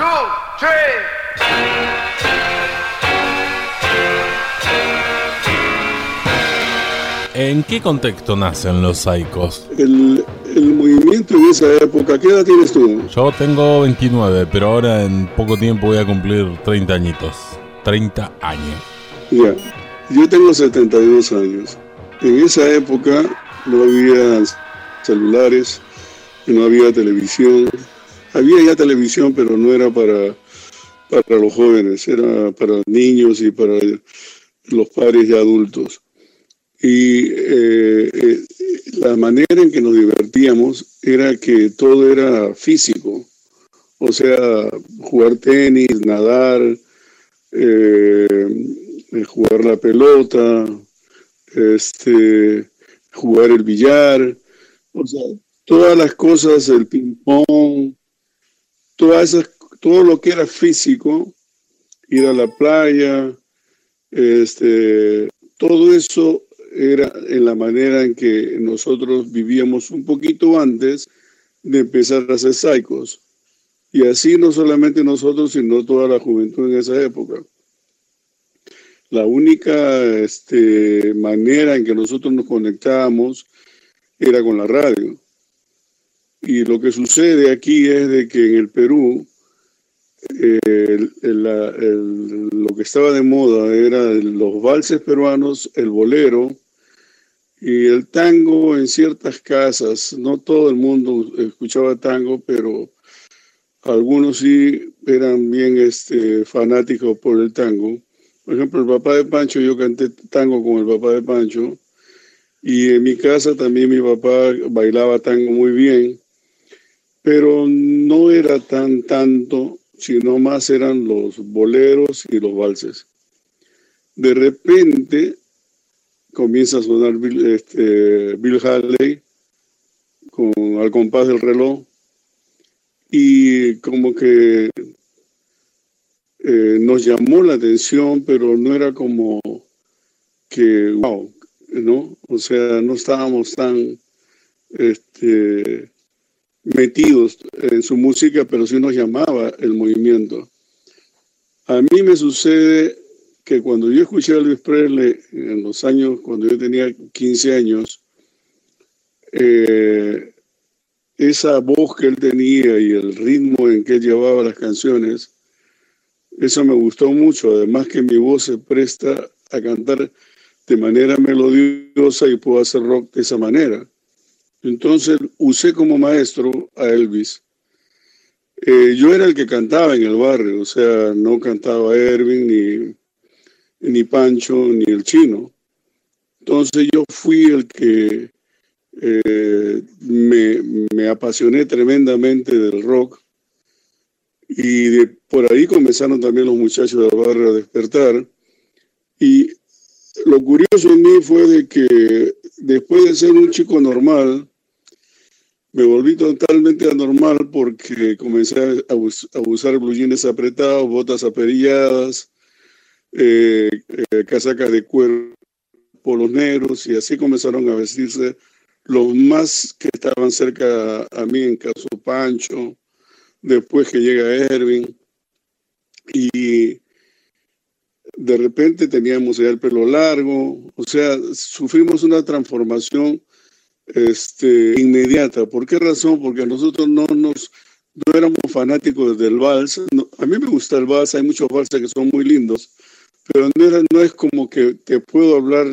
two, three. ¿En qué contexto nacen los Saicos? El, el movimiento en esa época, ¿qué edad tienes tú? Yo tengo 29, pero ahora en poco tiempo voy a cumplir 30 añitos. 30 años. Ya, yo tengo 72 años. En esa época no había celulares, no había televisión. Había ya televisión, pero no era para, para los jóvenes, era para niños y para los padres ya adultos. Y eh, eh, la manera en que nos divertíamos era que todo era físico, o sea, jugar tenis, nadar, eh, jugar la pelota, este, jugar el billar, o sea, todas las cosas, el ping-pong, todo lo que era físico, ir a la playa, este, todo eso era en la manera en que nosotros vivíamos un poquito antes de empezar a ser psicos. Y así no solamente nosotros, sino toda la juventud en esa época. La única este, manera en que nosotros nos conectábamos era con la radio. Y lo que sucede aquí es de que en el Perú eh, lo que estaba de moda era los valses peruanos, el bolero y el tango en ciertas casas. No todo el mundo escuchaba tango, pero algunos sí eran bien este, fanáticos por el tango. Por ejemplo, el papá de Pancho, yo canté tango con el papá de Pancho. Y en mi casa también mi papá bailaba tango muy bien, pero no era tan tanto sino más eran los boleros y los valses. De repente comienza a sonar Bill, este, Haley al compás del reloj y como que eh, nos llamó la atención, pero no era como que, wow, ¿no? O sea, no estábamos tan este, metidos en su música, pero sí nos llamaba el movimiento. A mí me sucede que cuando yo escuché a Luis Presley en los años, cuando yo tenía 15 años, eh, esa voz que él tenía y el ritmo en que él llevaba las canciones, eso me gustó mucho. Además que mi voz se presta a cantar de manera melodiosa y puedo hacer rock de esa manera. Entonces usé como maestro a Elvis. Eh, yo era el que cantaba en el barrio, o sea, no cantaba Erwin, ni, ni Pancho, ni el chino. Entonces yo fui el que eh, me, me, apasioné tremendamente del rock y de, por ahí comenzaron también los muchachos del barrio a despertar. Y lo curioso en mí fue de que después de ser un chico normal, me volví totalmente anormal porque comencé a, us a usar blue apretados, botas aperilladas, eh, eh, casacas de cuero, polos negros y así comenzaron a vestirse los más que estaban cerca a mí, en caso Pancho, después que llega Erwin y de repente teníamos ya el pelo largo, o sea, sufrimos una transformación este, inmediata. ¿Por qué razón? Porque nosotros no nos no éramos fanáticos del vals. No, a mí me gusta el vals, hay muchos valses que son muy lindos, pero no, era, no es como que te puedo hablar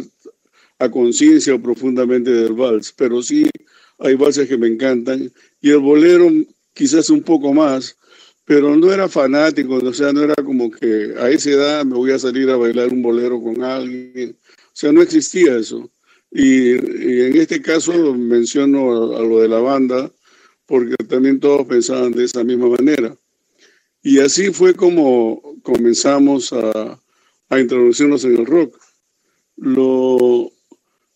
a conciencia o profundamente del vals, pero sí hay valses que me encantan y el bolero quizás un poco más, pero no era fanático, o sea, no era como que a esa edad me voy a salir a bailar un bolero con alguien, o sea, no existía eso. Y, y, en este caso menciono a, a, lo de la banda, porque también todos pensaban de esa misma manera. Y así fue como comenzamos a, a introducirnos en el rock. Lo,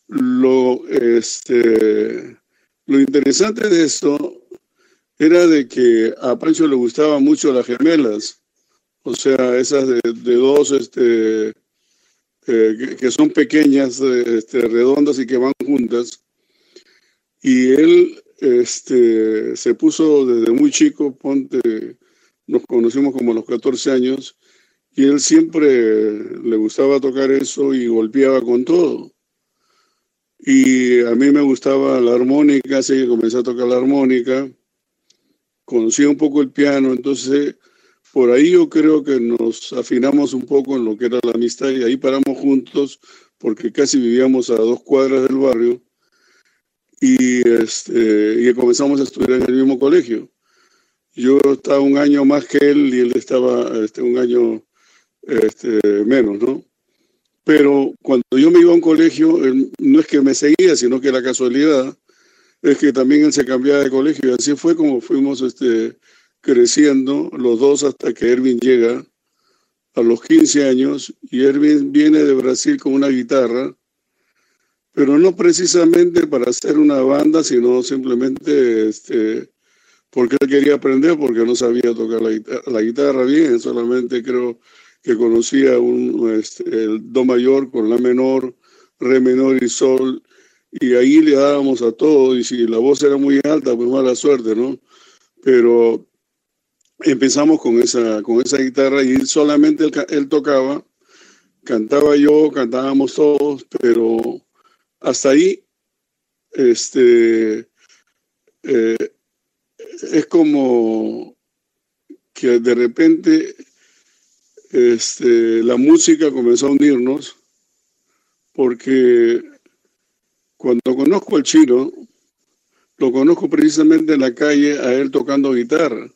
lo, este, lo interesante de esto era de que a Pancho le gustaban mucho las gemelas, o sea, esas de, de dos, este, eh, que, son pequeñas, este, redondas y que van juntas. Y él este, se puso desde muy chico, ponte, nos conocimos como a los 14 años, y él siempre le gustaba tocar eso y golpeaba con todo. Y a mí me gustaba la armónica, así que comencé a tocar la armónica, conocía un poco el piano, entonces por ahí yo creo que nos afinamos un poco en lo que era la amistad y ahí paramos juntos porque casi vivíamos a dos cuadras del barrio y, este, y comenzamos a estudiar en el mismo colegio. Yo estaba un año más que él y él estaba este, un año este, menos, ¿no? Pero cuando yo me iba a un colegio, no es que me seguía, sino que la casualidad es que también él se cambiaba de colegio. Y así fue como fuimos este, creciendo los dos hasta que Erwin llega a los 15 años y Erwin viene de Brasil con una guitarra, pero no precisamente para hacer una banda, sino simplemente este, porque él quería aprender, porque no sabía tocar la guitarra, bien, solamente creo que conocía un, este, el Do mayor con La menor, Re menor y Sol, y ahí le dábamos a todo, y si la voz era muy alta, pues mala suerte, ¿no? Pero empezamos con esa, con esa guitarra y solamente él, tocaba, cantaba yo, cantábamos todos, pero hasta ahí, este, eh, es como que de repente este, la música comenzó a unirnos porque cuando conozco al chino, lo conozco precisamente en la calle a él tocando guitarra.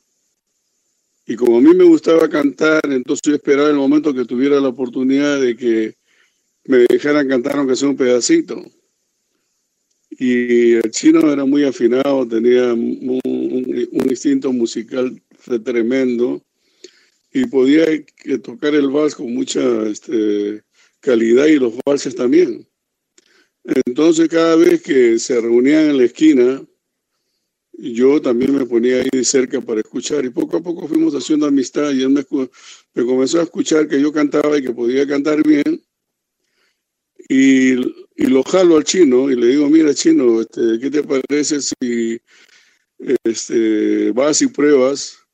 Y como a mí me gustaba cantar, entonces yo esperaba el momento que tuviera la oportunidad de que me dejaran cantar aunque sea un pedacito. Y el chino era muy afinado, tenía un, instinto musical tremendo y podía tocar el vals con mucha este, calidad y los valses también. Entonces cada vez que se reunían en la esquina, yo también me ponía ahí cerca para escuchar y poco a poco fuimos haciendo amistad y él me, comenzó a escuchar que yo cantaba y que podía cantar bien y, lo jalo al chino y le digo, mira chino, este, ¿qué te parece si este, vas y pruebas?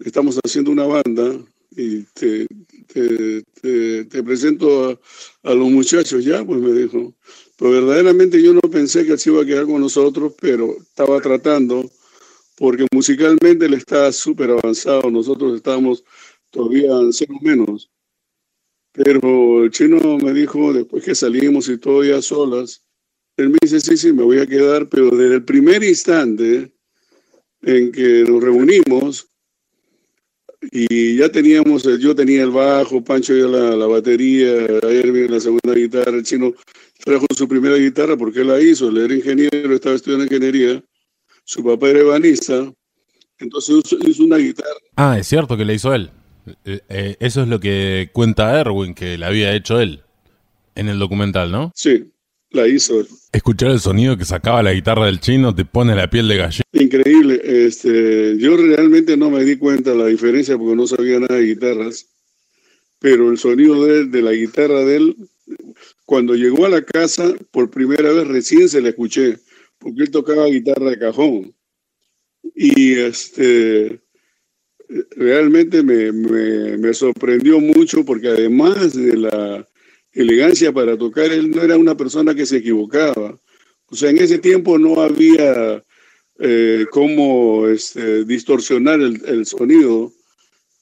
estamos haciendo una banda y te, te, presento a, los muchachos, ya, pues me dijo. Pero verdaderamente yo no pensé que él se iba a quedar con nosotros, pero estaba tratando, porque musicalmente él está súper avanzado, nosotros estábamos todavía en cero menos. Pero el chino me dijo, después que salimos y todo ya solas, él me dice, sí, sí, me voy a quedar, pero desde el primer instante en que nos reunimos, y ya teníamos, yo tenía el bajo, Pancho ya la, la batería, Erwin la segunda guitarra, el chino trajo su primera guitarra porque él la hizo, él era ingeniero, estaba estudiando ingeniería, su papá era ebanista, entonces hizo una guitarra. Ah, es cierto que la hizo él. Eh, eh, eso es lo que cuenta Erwin, que la había hecho él en el documental, ¿no? Sí, la hizo. Escuchar el sonido que sacaba la guitarra del chino te pone la piel de gallina. Increíble. Este, yo realmente no me di cuenta de la diferencia porque no sabía nada de guitarras, pero el sonido de, de la guitarra de él, cuando llegó a la casa, por primera vez recién se la escuché, porque él tocaba guitarra de cajón. Y este, realmente me, me, sorprendió mucho porque además de la elegancia para tocar, él no era una persona que se equivocaba. O sea, en ese tiempo no había eh, cómo este, distorsionar el, sonido,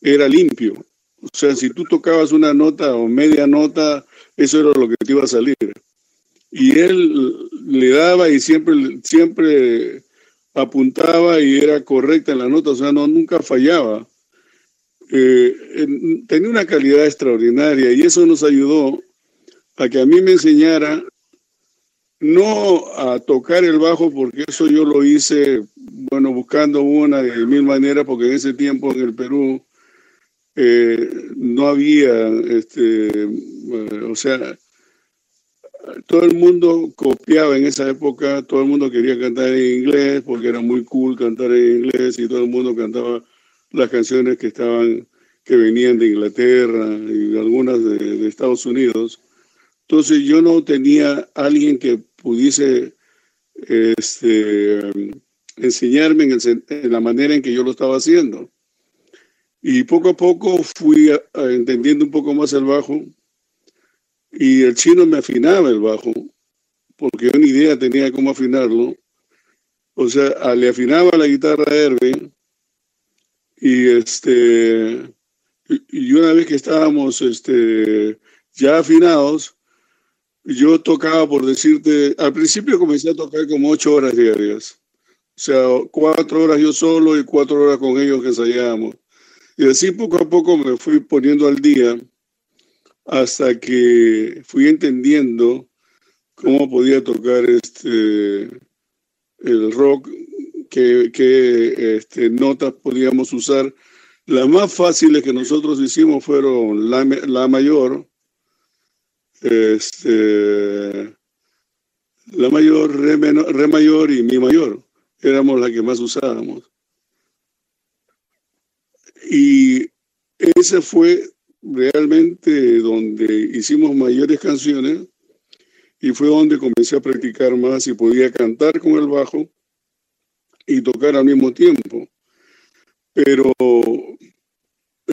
era limpio. O sea, si tú tocabas una nota o media nota, eso era lo que te iba a salir. Y él le daba y siempre, siempre apuntaba y era correcta en la nota, o sea, no, nunca fallaba. Eh, tenía una calidad extraordinaria y eso nos ayudó a que a mí me enseñara no a tocar el bajo, porque eso yo lo hice, bueno, buscando una de mil maneras, porque en ese tiempo en el Perú no había, este, eh, o sea, todo el mundo copiaba en esa época, todo el mundo quería cantar en inglés, porque era muy cool cantar en inglés, y todo el mundo cantaba las canciones que estaban, que venían de Inglaterra y algunas de Estados Unidos. Entonces yo no tenía alguien que pudiese este, enseñarme en, la manera en que yo lo estaba haciendo. Y poco a poco fui entendiendo un poco más el bajo y el chino me afinaba el bajo, porque yo ni idea tenía cómo afinarlo. O sea, le afinaba la guitarra a Herbe y este y una vez que estábamos este, ya afinados, yo tocaba, por decirte, al principio comencé a tocar como ocho horas diarias. O sea, cuatro horas yo solo y cuatro horas con ellos que ensayábamos. Y así poco a poco me fui poniendo al día hasta que fui entendiendo cómo podía tocar este, el rock, qué, qué este, notas podíamos usar. Las más fáciles que nosotros hicimos fueron la, la mayor, este, la mayor, re, re mayor y mi mayor. Éramos las que más usábamos. Y ese fue realmente donde hicimos mayores canciones y fue donde comencé a practicar más y podía cantar con el bajo y tocar al mismo tiempo. Pero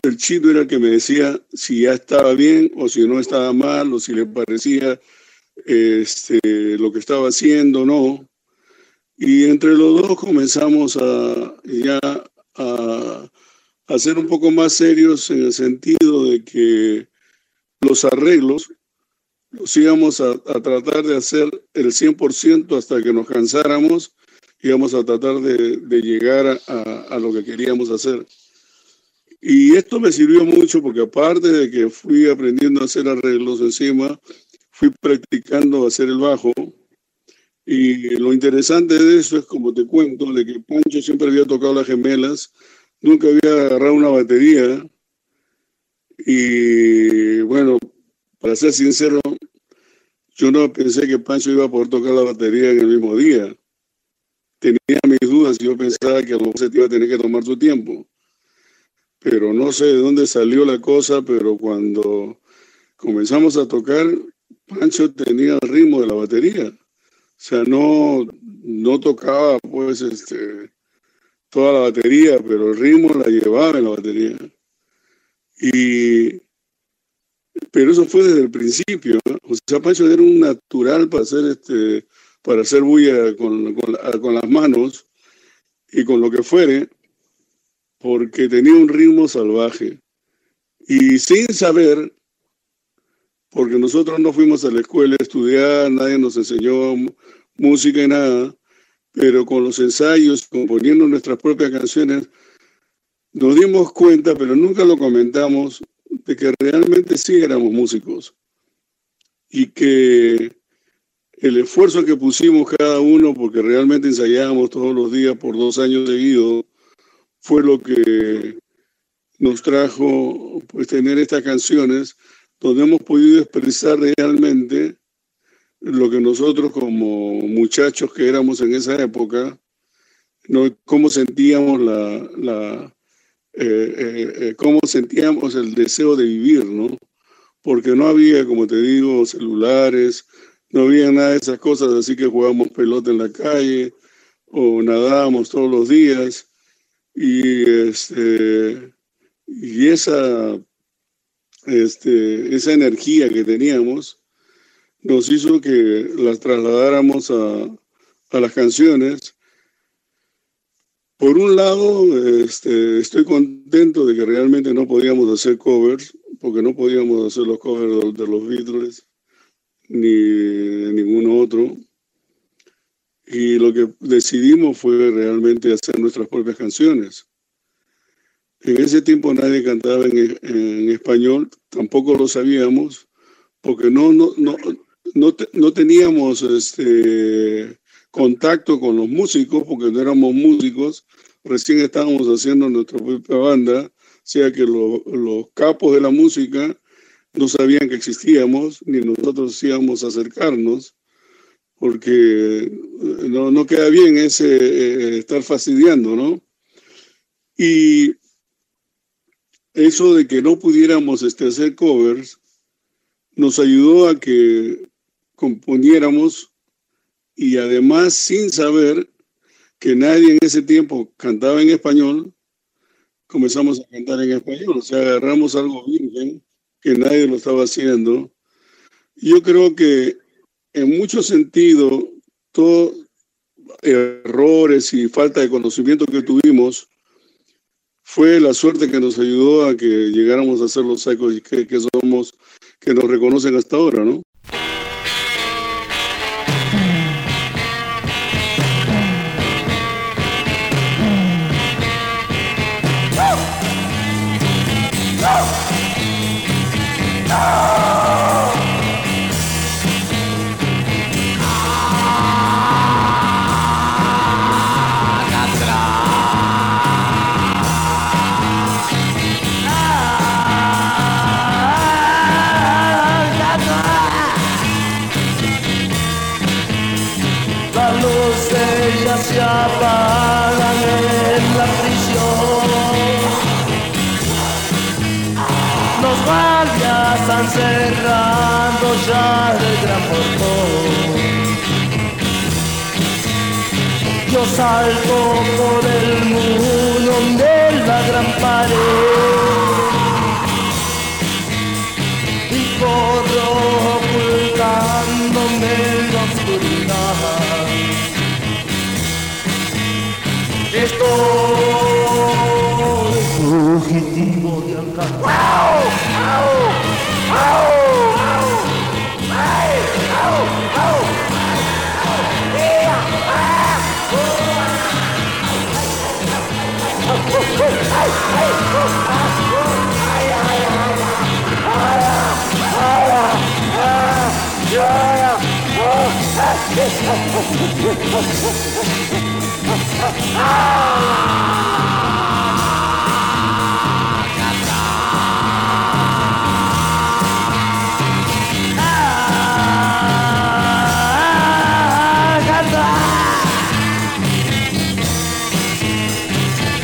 el chino era el que me decía si ya estaba bien o si no estaba mal o si le parecía este, lo que estaba haciendo o no. Y entre los dos comenzamos a ya a, a ser un poco más serios en el sentido de que los arreglos los íbamos a, tratar de hacer el 100% hasta que nos cansáramos, íbamos a tratar de, llegar a, a, lo que queríamos hacer. Y esto me sirvió mucho porque aparte de que fui aprendiendo a hacer arreglos encima, fui practicando a hacer el bajo. Y lo interesante de eso es, como te cuento, de que Pancho siempre había tocado las gemelas, nunca había agarrado una batería. Y bueno, para ser sincero, yo no pensé que Pancho iba a poder tocar la batería en el mismo día. Tenía mis dudas y yo pensaba que a lo mejor se iba a tener que tomar su tiempo pero no sé de dónde salió la cosa, pero cuando comenzamos a tocar, Pancho tenía el ritmo de la batería. O sea, no, no tocaba pues este, toda la batería, pero el ritmo la llevaba en la batería. Y, pero eso fue desde el principio. Sea, Pancho era un natural para hacer, este, para hacer bulla con, con, con las manos y con lo que fuere porque tenía un ritmo salvaje. Y sin saber, porque nosotros no fuimos a la escuela a estudiar, nadie nos enseñó música y nada, pero con los ensayos, componiendo nuestras propias canciones, nos dimos cuenta, pero nunca lo comentamos, de que realmente sí éramos músicos. Y que el esfuerzo que pusimos cada uno, porque realmente ensayábamos todos los días por dos años seguidos, fue lo que nos trajo pues tener estas canciones donde hemos podido expresar realmente lo que nosotros como muchachos que éramos en esa época, ¿no? cómo sentíamos la, eh, eh, eh, cómo sentíamos el deseo de vivir, ¿no? Porque no había, como te digo, celulares, no había nada de esas cosas, así que jugábamos pelota en la calle o nadábamos todos los días y, este, y esa, este, esa energía que teníamos nos hizo que las trasladáramos a, a las canciones. Por un lado, este, estoy contento de que realmente no podíamos hacer covers, porque no podíamos hacer los covers de, los Beatles ni de ningún otro. Y lo que decidimos fue realmente hacer nuestras propias canciones. En ese tiempo nadie cantaba en, español, tampoco lo sabíamos, porque no, no, no, no, teníamos este, contacto con los músicos, porque no éramos músicos, recién estábamos haciendo nuestra propia banda, o sea que los capos de la música no sabían que existíamos, ni nosotros íbamos a acercarnos porque eh, no, no queda bien ese eh, estar fastidiando, ¿no? Y eso de que no pudiéramos este, hacer covers nos ayudó a que componiéramos y además sin saber que nadie en ese tiempo cantaba en español, comenzamos a cantar en español, o sea, agarramos algo virgen que nadie lo estaba haciendo. Yo creo que en muchos sentidos, todos errores y falta de conocimiento que tuvimos fue la suerte que nos ayudó a que llegáramos a ser los psychos que, que somos, que nos reconocen hasta ahora, ¿no?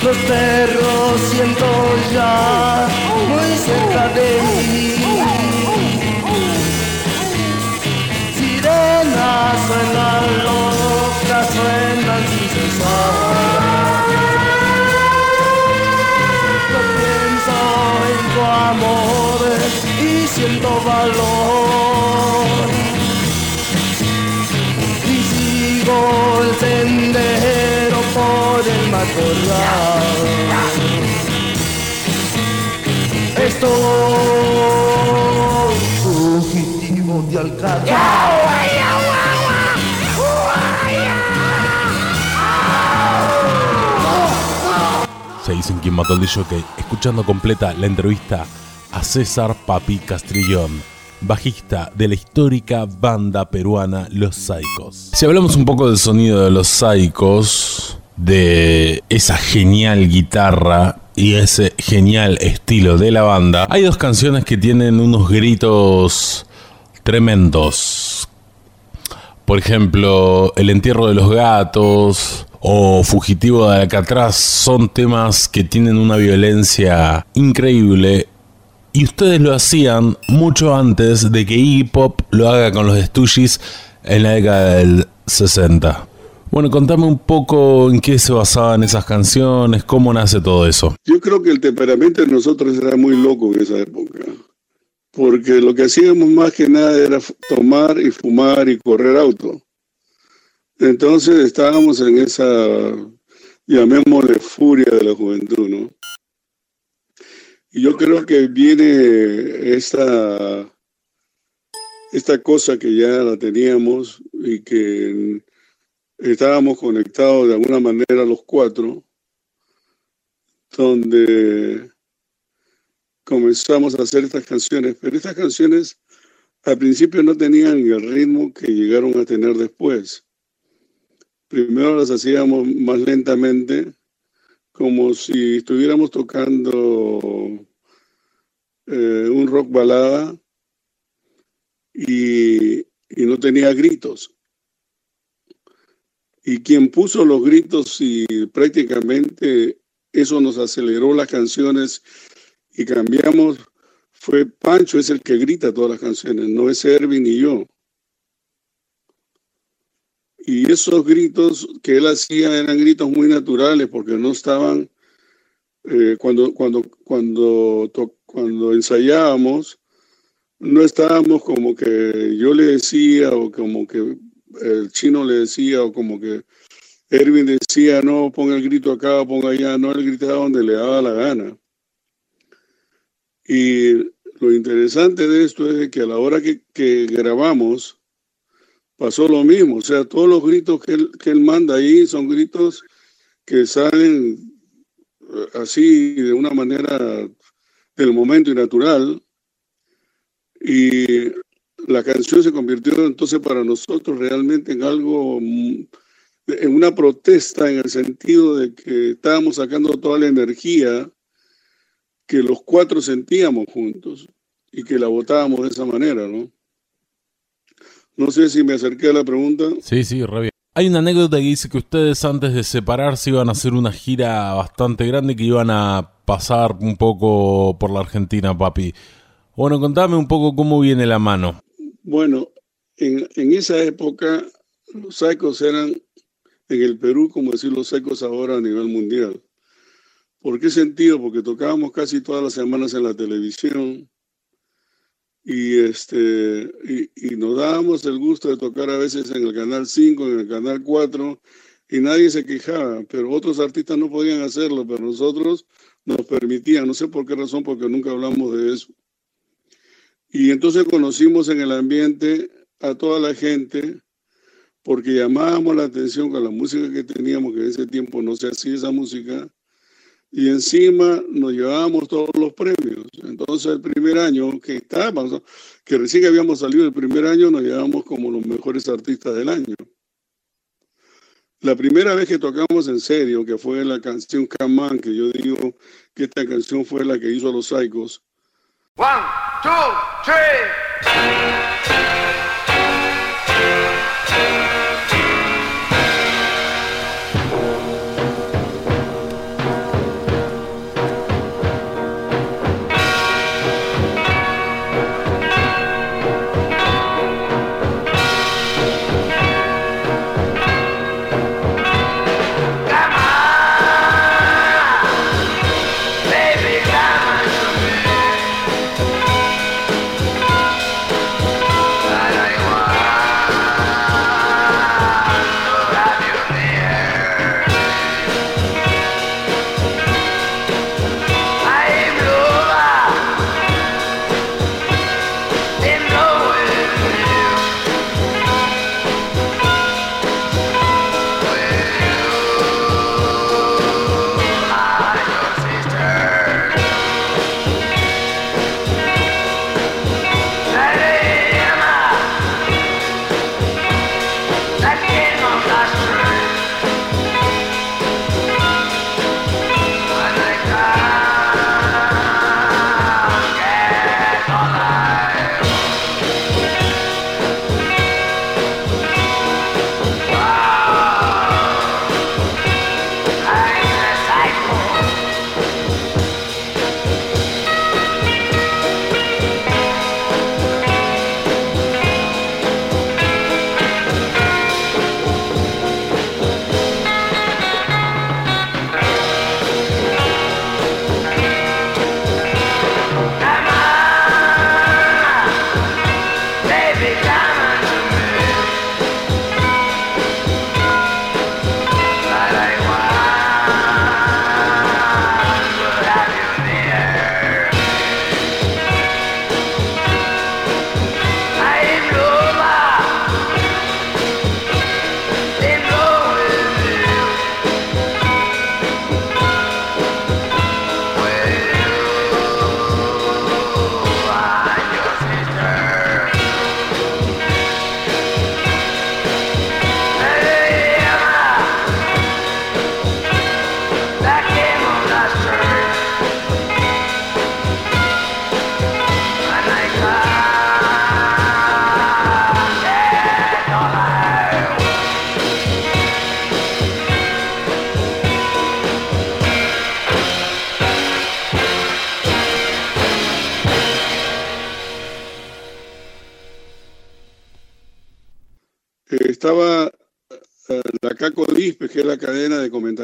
Los perros siento ya Se dicen quien mató al DJ, escuchando completa la entrevista a César Papi Castrillón, bajista de la histórica banda peruana Los Saicos. Si hablamos un poco del sonido de Los Saicos, de esa genial guitarra y ese genial estilo de la banda, hay dos canciones que tienen unos gritos tremendos. Por ejemplo, El entierro de los gatos o Fugitivo de Alcatraz son temas que tienen una violencia increíble y ustedes lo hacían mucho antes de que Iggy Pop lo haga con los Stooges en la década del 60. Bueno, contame un poco en qué se basaban esas canciones, cómo nace todo eso. Yo creo que el temperamento de nosotros era muy loco en esa época, porque lo que hacíamos más que nada era tomar y fumar y correr auto. Entonces estábamos en esa, llamémosle, furia de la juventud, ¿no? Y yo creo que viene esta, esta cosa que ya la teníamos y que estábamos conectados de alguna manera los cuatro, donde comenzamos a hacer estas canciones, pero estas canciones al principio no tenían el ritmo que llegaron a tener después. Primero las hacíamos más lentamente, como si estuviéramos tocando eh, un rock balada y, y no tenía gritos. Y quien puso los gritos y prácticamente eso nos aceleró las canciones y cambiamos fue Pancho, es el que grita todas las canciones, no es Erwin ni yo. Y esos gritos que él hacía eran gritos muy naturales porque no estaban eh, cuando, cuando, cuando, cuando ensayábamos, no estábamos como que yo le decía o como que el chino le decía o como que Erwin decía, no, ponga el grito acá, ponga allá, no, él gritaba donde le daba la gana. Y lo interesante de esto es que a la hora que, grabamos, pasó lo mismo. O sea, todos los gritos que él, que él manda ahí son gritos que salen eh, así de una manera del momento y natural. Y la canción se convirtió entonces para nosotros realmente en algo, mm, en una protesta en el sentido de que estábamos sacando toda la energía que los cuatro sentíamos juntos y que la votábamos de esa manera, ¿no? No sé si me acerqué a la pregunta. Sí, sí, re bien. Hay una anécdota que dice que ustedes antes de separarse iban a hacer una gira bastante grande que iban a pasar un poco por la Argentina, papi. Bueno, contame un poco cómo viene la mano. Bueno, en, en esa época los Saicos eran en el Perú, como decir los Saicos ahora a nivel mundial. ¿Por qué sentido? Porque tocábamos casi todas las semanas en la televisión, y, este, y, nos dábamos el gusto de tocar a veces en el Canal 5, en el Canal 4, y nadie se quejaba, pero otros artistas no podían hacerlo, pero nosotros nos permitían, no sé por qué razón, porque nunca hablamos de eso. Y entonces conocimos en el ambiente a toda la gente, porque llamábamos la atención con la música que teníamos, que en ese tiempo no se hacía esa música, y encima nos llevábamos todos los premios. Entonces el primer año que estábamos, que recién habíamos salido el primer año, nos llevamos como los mejores artistas del año. La primera vez que tocamos en serio, que fue la canción Camán, que yo digo que esta canción fue la que hizo a los Psychos. One, two, three.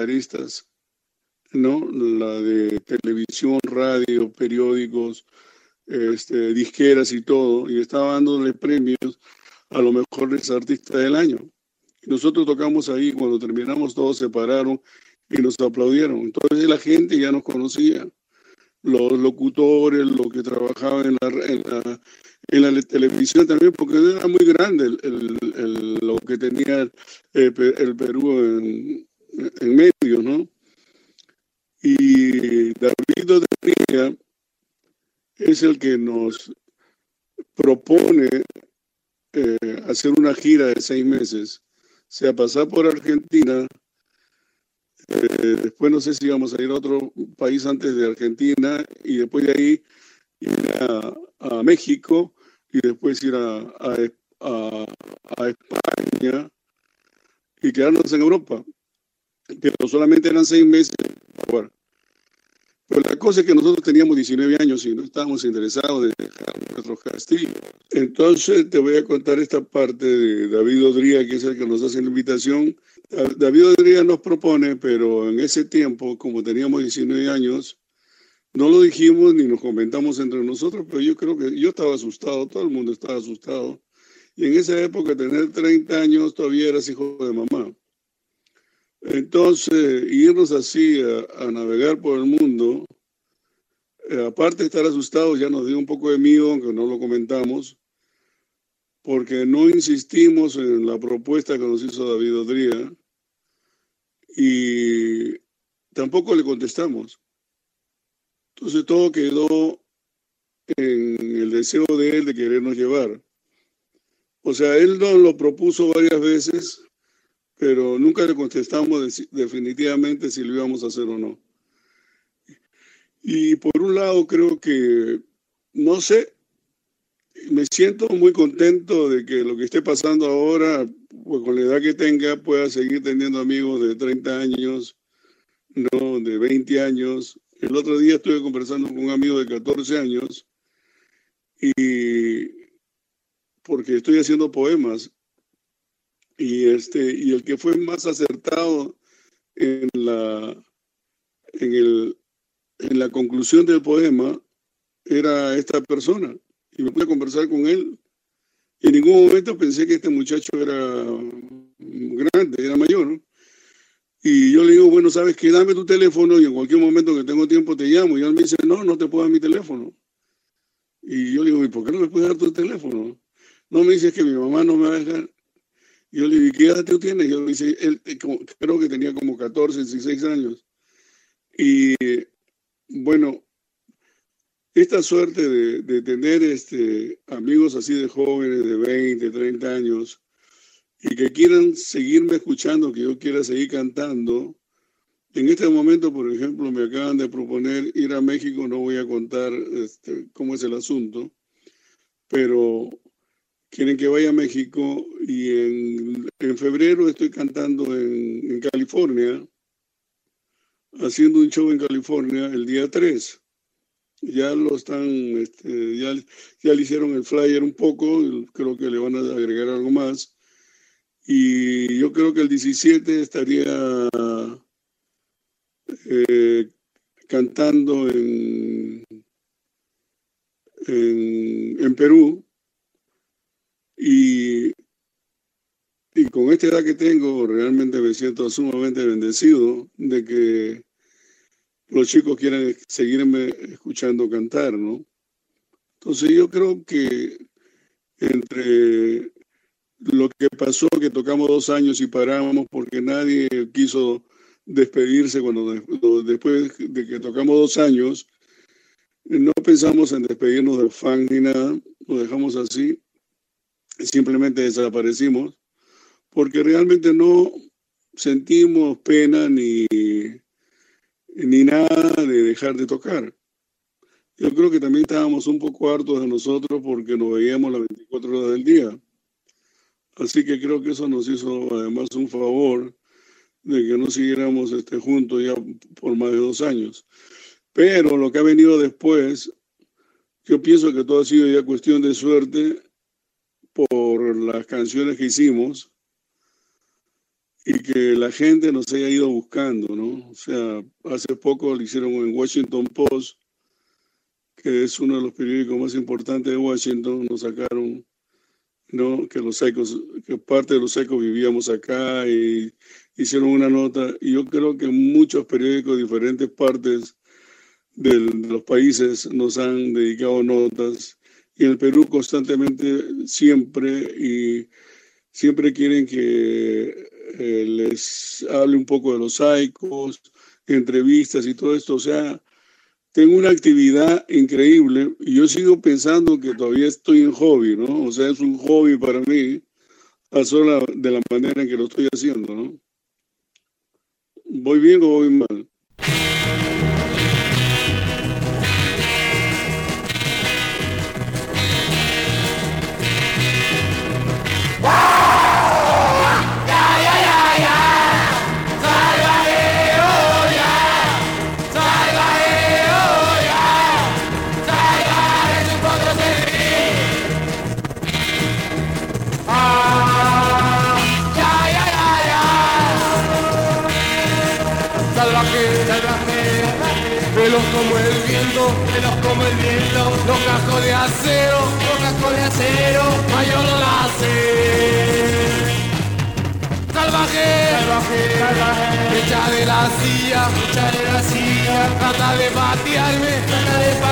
Comentaristas ¿no? La de televisión, radio, periódicos, este, disqueras y todo, y estaba dándole premios a los mejores artistas del año. Nosotros tocamos ahí, cuando terminamos todos se pararon y nos aplaudieron. Entonces la gente ya nos conocía, los locutores, los que trabajaban en la, en la, televisión también, porque era muy grande lo que tenía el, Perú en, en medio, ¿no? Y David Odría es el que nos propone eh, hacer una gira de seis meses, o sea, pasar por Argentina, eh, después no sé si vamos a ir a otro país antes de Argentina y después de ahí ir a, México y después ir a, a, España y quedarnos en Europa. Pero solamente eran seis meses. Bueno, la cosa es que nosotros teníamos 19 años y no estábamos interesados en dejar nuestros castillos. Entonces te voy a contar esta parte de David Odría, que es el que nos hace la invitación. David Odría nos propone, pero en ese tiempo, como teníamos 19 años, no lo dijimos ni nos comentamos entre nosotros, pero yo creo que yo estaba asustado, todo el mundo estaba asustado. Y en esa época, tener 30 años, todavía eras hijo de mamá. Entonces, irnos así a, navegar por el mundo, eh, aparte de estar asustados, ya nos dio un poco de miedo, aunque no lo comentamos, porque no insistimos en la propuesta que nos hizo David Odría y tampoco le contestamos. Entonces todo quedó en el deseo de él de querernos llevar. O sea, él nos lo propuso varias veces, pero nunca le contestamos definitivamente si lo íbamos a hacer o no. Y por un lado creo que, no sé, me siento muy contento de que lo que esté pasando ahora, pues con la edad que tenga, pueda seguir teniendo amigos de 30 años, no de 20 años. El otro día estuve conversando con un amigo de 14 años y porque estoy haciendo poemas y, este, y el que fue más acertado en la, en, el, en la conclusión del poema era esta persona. Y me pude conversar con él. Y en ningún momento pensé que este muchacho era grande, era mayor. Y yo le digo, bueno, ¿sabes qué? Dame tu teléfono y en cualquier momento que tengo tiempo te llamo. Y él me dice, no, no te puedo dar mi teléfono. Y yo le digo, ¿y por qué no me puedes dar tu teléfono? No me dice que mi mamá no me va a dejar. Yo le dije, ¿qué edad tú tienes? Yo le dije, él, eh, creo que tenía como 14, 16 años. Y bueno, esta suerte de, tener este, amigos así de jóvenes, de 20, 30 años, y que quieran seguirme escuchando, que yo quiera seguir cantando, en este momento, por ejemplo, me acaban de proponer ir a México, no voy a contar este, cómo es el asunto, pero quieren que vaya a México y en, febrero estoy cantando en, California, haciendo un show en California el día 3. Ya lo están, este, ya, ya le hicieron el flyer un poco, creo que le van a agregar algo más. Y yo creo que el 17 estaría eh, cantando en, en, en Perú y, y con esta edad que tengo, realmente me siento sumamente bendecido de que los chicos quieran seguirme escuchando cantar, ¿no? Entonces yo creo que entre lo que pasó, que tocamos dos años y paramos porque nadie quiso despedirse cuando después de que tocamos dos años, no pensamos en despedirnos del fan ni nada, lo dejamos así simplemente desaparecimos porque realmente no sentimos pena ni, ni nada de dejar de tocar. Yo creo que también estábamos un poco hartos de nosotros porque nos veíamos las 24 horas del día. Así que creo que eso nos hizo además un favor de que no siguiéramos este, juntos ya por más de dos años. Pero lo que ha venido después, yo pienso que todo ha sido ya cuestión de suerte por las canciones que hicimos y que la gente nos haya ido buscando, ¿no? O sea, hace poco lo hicieron en Washington Post, que es uno de los periódicos más importantes de Washington, nos sacaron, ¿no? Que los ecos, que parte de los ecos vivíamos acá y hicieron una nota. Y yo creo que muchos periódicos de diferentes partes de los países nos han dedicado notas. Y en el Perú constantemente, siempre, y siempre quieren que eh, les hable un poco de los saicos, entrevistas y todo esto. O sea, tengo una actividad increíble y yo sigo pensando que todavía estoy en hobby, ¿no? O sea, es un hobby para mí, a sola de la manera en que lo estoy haciendo, ¿no? ¿Voy bien o voy mal? La silla, echa de trata de patearme, patearme,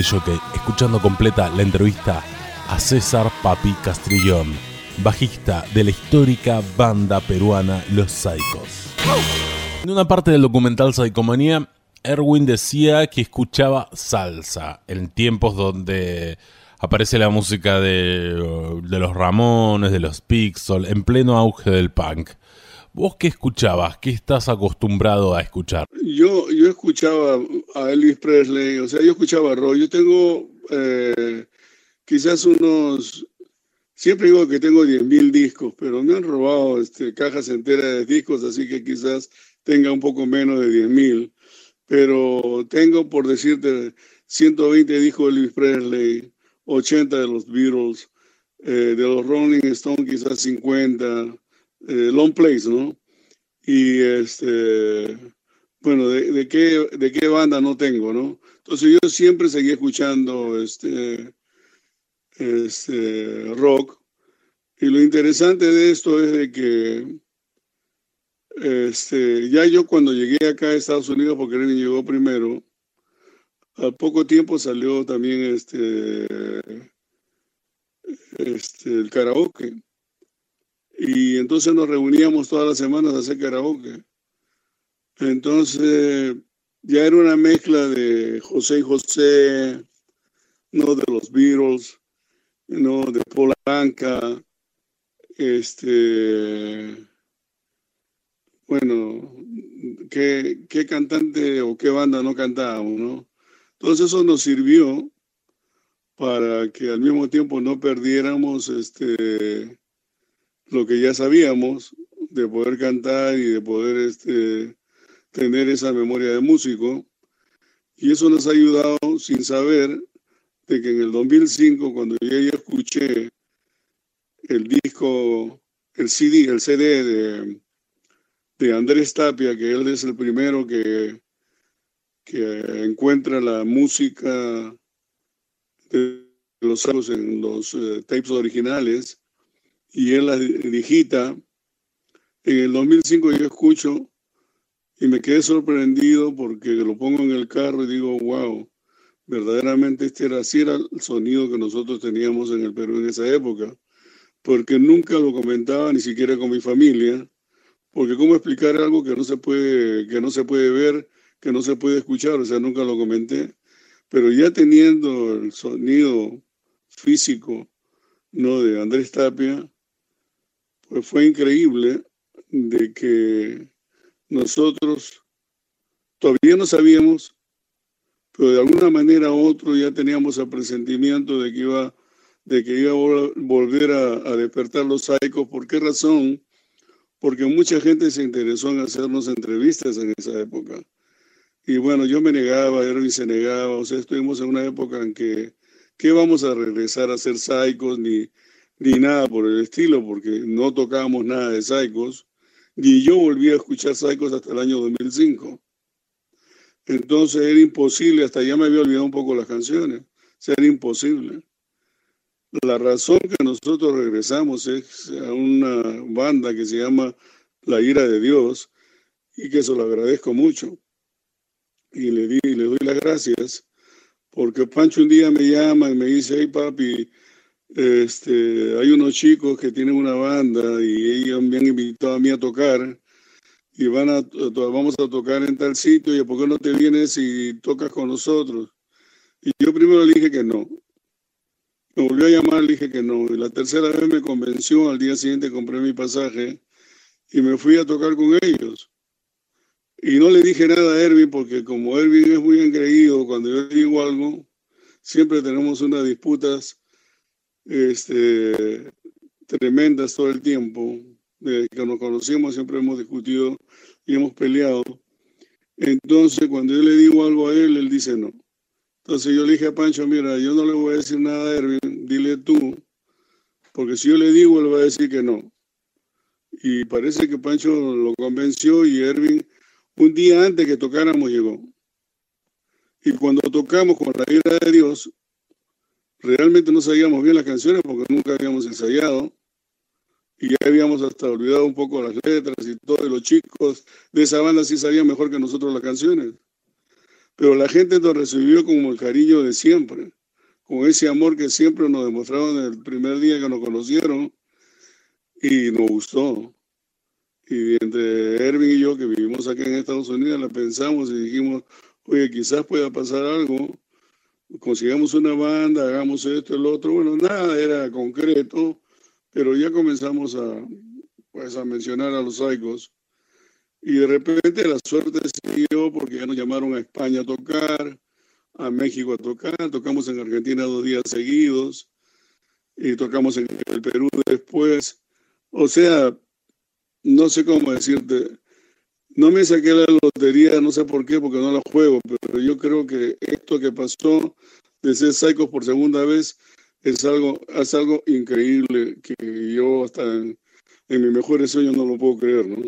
escuchando completa la entrevista a César Papi Castrillón, bajista de la histórica banda peruana Los Saicos. En una parte del documental Psicomanía, Erwin decía que escuchaba salsa en tiempos donde aparece la música de, de los Ramones, de los Pixel, en pleno auge del punk. ¿Vos qué escuchabas? ¿Qué estás acostumbrado a escuchar? Yo, yo escuchaba a Elvis Presley, o sea, yo escuchaba rock. Yo tengo eh, quizás unos, siempre digo que tengo 10.000 discos, pero me han robado este, cajas enteras de discos, así que quizás tenga un poco menos de 10.000. Pero tengo, por decirte, 120 discos de Elvis Presley, 80 de los Beatles, eh, de los Rolling Stones quizás 50, eh, long plays, ¿no? Y este, bueno, de, qué, de qué banda no tengo, ¿no? Entonces yo siempre seguí escuchando este, este rock. Y lo interesante de esto es de que este, ya yo cuando llegué acá a Estados Unidos, porque él llegó primero, al poco tiempo salió también este, este, el karaoke. Y entonces nos reuníamos todas las semanas a hacer karaoke. Entonces ya era una mezcla de José y José, no de los Beatles, no de Polanca, este, bueno, ¿qué, qué cantante o qué banda no cantábamos, no? Entonces eso nos sirvió para que al mismo tiempo no perdiéramos este, lo que ya sabíamos de poder cantar y de poder este, tener esa memoria de músico. Y eso nos ha ayudado sin saber de que en el 2005, cuando yo ya escuché el disco, el CD, el CD de, de Andrés Tapia, que él es el primero que, que encuentra la música de los en los eh, tapes originales y él la digita. En el 2005 yo escucho y me quedé sorprendido porque lo pongo en el carro y digo, wow, verdaderamente este era así era el sonido que nosotros teníamos en el Perú en esa época, porque nunca lo comentaba ni siquiera con mi familia, porque cómo explicar algo que no se puede que no se puede ver, que no se puede escuchar, o sea, nunca lo comenté, pero ya teniendo el sonido físico no de Andrés Tapia, pues fue increíble de que nosotros todavía no sabíamos, pero de alguna manera u otra ya teníamos el presentimiento de que iba, de que iba a volver a, despertar los saicos. ¿Por qué razón? Porque mucha gente se interesó en hacernos entrevistas en esa época. Y bueno, yo me negaba, Erwin se negaba, o sea, estuvimos en una época en que, ¿qué vamos a regresar a ser saicos ni, ni nada por el estilo? Porque no tocábamos nada de saicos ni yo volví a escuchar Psychos hasta el año 2005. Entonces era imposible, hasta ya me había olvidado un poco las canciones, o era imposible. La razón que nosotros regresamos es a una banda que se llama La Ira de Dios y que eso lo agradezco mucho. Y le, di, le doy las gracias porque Pancho un día me llama y me dice, hey papi, este, hay unos chicos que tienen una banda y ellos me han invitado a mí a tocar y van a, vamos a tocar en tal sitio y ¿por qué no te vienes y tocas con nosotros? Y yo primero le dije que no. Me volvió a llamar, le dije que no. Y la tercera vez me convenció, al día siguiente compré mi pasaje y me fui a tocar con ellos. Y no le dije nada a Erwin porque como Erwin es muy engreído, cuando yo digo algo, siempre tenemos unas disputas este, tremendas todo el tiempo. Desde que nos conocimos siempre hemos discutido y hemos peleado. Entonces, cuando yo le digo algo a él, él dice no. Entonces yo le dije a Pancho, mira, yo no le voy a decir nada a Erwin, dile tú, porque si yo le digo, él va a decir que no. Y parece que Pancho lo convenció y Erwin, un día antes que tocáramos, llegó. Y cuando tocamos con la ira de Dios, realmente no sabíamos bien las canciones porque nunca habíamos ensayado y ya habíamos hasta olvidado un poco las letras y todo, y los chicos de esa banda sí sabían mejor que nosotros las canciones. Pero la gente nos recibió como el cariño de siempre, con ese amor que siempre nos demostraron el primer día que nos conocieron y nos gustó. Y entre Erwin y yo, que vivimos aquí en Estados Unidos, la pensamos y dijimos, oye, quizás pueda pasar algo consigamos una banda, hagamos esto, el otro. Bueno, nada era concreto, pero ya comenzamos a, pues, a mencionar a los saicos. Y de repente la suerte siguió porque ya nos llamaron a España a tocar, a México a tocar, tocamos en Argentina dos días seguidos y tocamos en el Perú después. O sea, no sé cómo decirte, no me saqué la lotería, no sé por qué, porque no la juego, pero yo creo que esto que pasó de ser Psychos por segunda vez es algo, es algo increíble que yo hasta en, en mis mejores sueños no lo puedo creer, ¿no?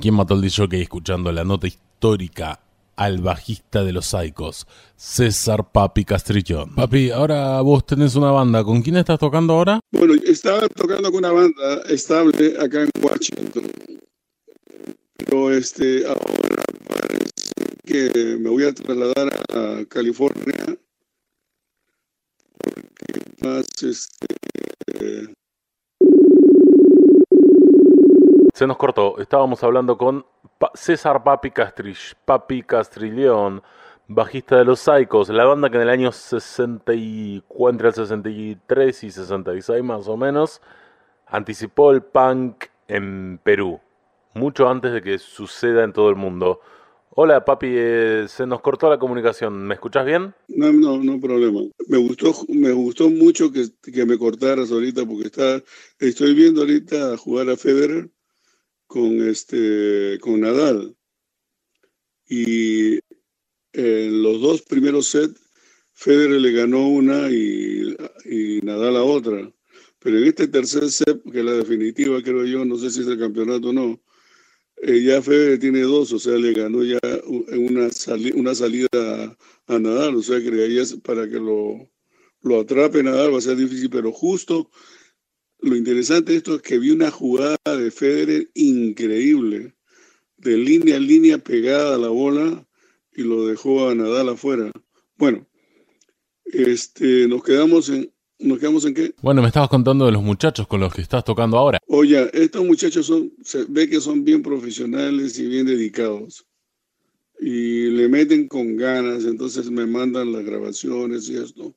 ¿Quién mató al DJ escuchando la nota histórica al bajista de los Psychos, César Papi Castrillón? Papi, ahora vos tenés una banda. ¿Con quién estás tocando ahora? Bueno, estaba tocando con una banda estable acá en Washington. Pero este, ahora parece que me voy a trasladar a California porque más este, Se nos cortó. Estábamos hablando con César Papi, Castrich, Papi Castrillón, bajista de los Psychos, la banda que en el año 64 y, entre 63 y 66 más o menos, anticipó el punk en Perú, mucho antes de que suceda en todo el mundo. Hola, papi, eh, se nos cortó la comunicación. ¿Me escuchás bien? No, no, no problema. Me gustó, me gustó mucho que, que me cortaras ahorita porque está, estoy viendo ahorita jugar a Federer con este, con Nadal. Y en los dos primeros sets, Federer le ganó una y, y Nadal la otra. Pero en este tercer set, que es la definitiva, creo yo, no sé si es el campeonato o no, eh, ya Federer tiene dos, o sea, le ganó ya una, una salida a, Nadal, o sea, que para que lo, lo atrape Nadal va a ser difícil, pero justo lo interesante de esto es que vi una jugada de Federer increíble, de línea a línea pegada a la bola y lo dejó a Nadal afuera. Bueno, este, nos quedamos en, ¿Nos quedamos en qué? Bueno, me estabas contando de los muchachos con los que estás tocando ahora. Oye, estos muchachos son, se ve que son bien profesionales y bien dedicados. Y le meten con ganas, entonces me mandan las grabaciones y esto.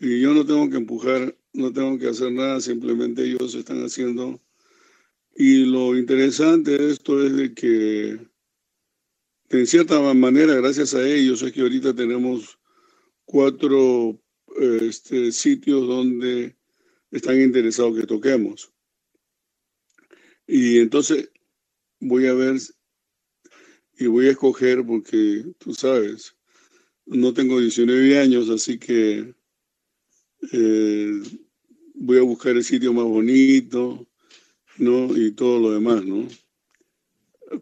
Y yo no tengo que empujar, no tengo que hacer nada, simplemente ellos están haciendo. Y lo interesante de esto es de que, en cierta manera, gracias a ellos, es que ahorita tenemos cuatro este, sitios donde están interesados que toquemos. Y entonces voy a ver y voy a escoger porque tú sabes, no tengo 19 años, así que eh, voy a buscar el sitio más bonito, ¿no? Y todo lo demás, ¿no?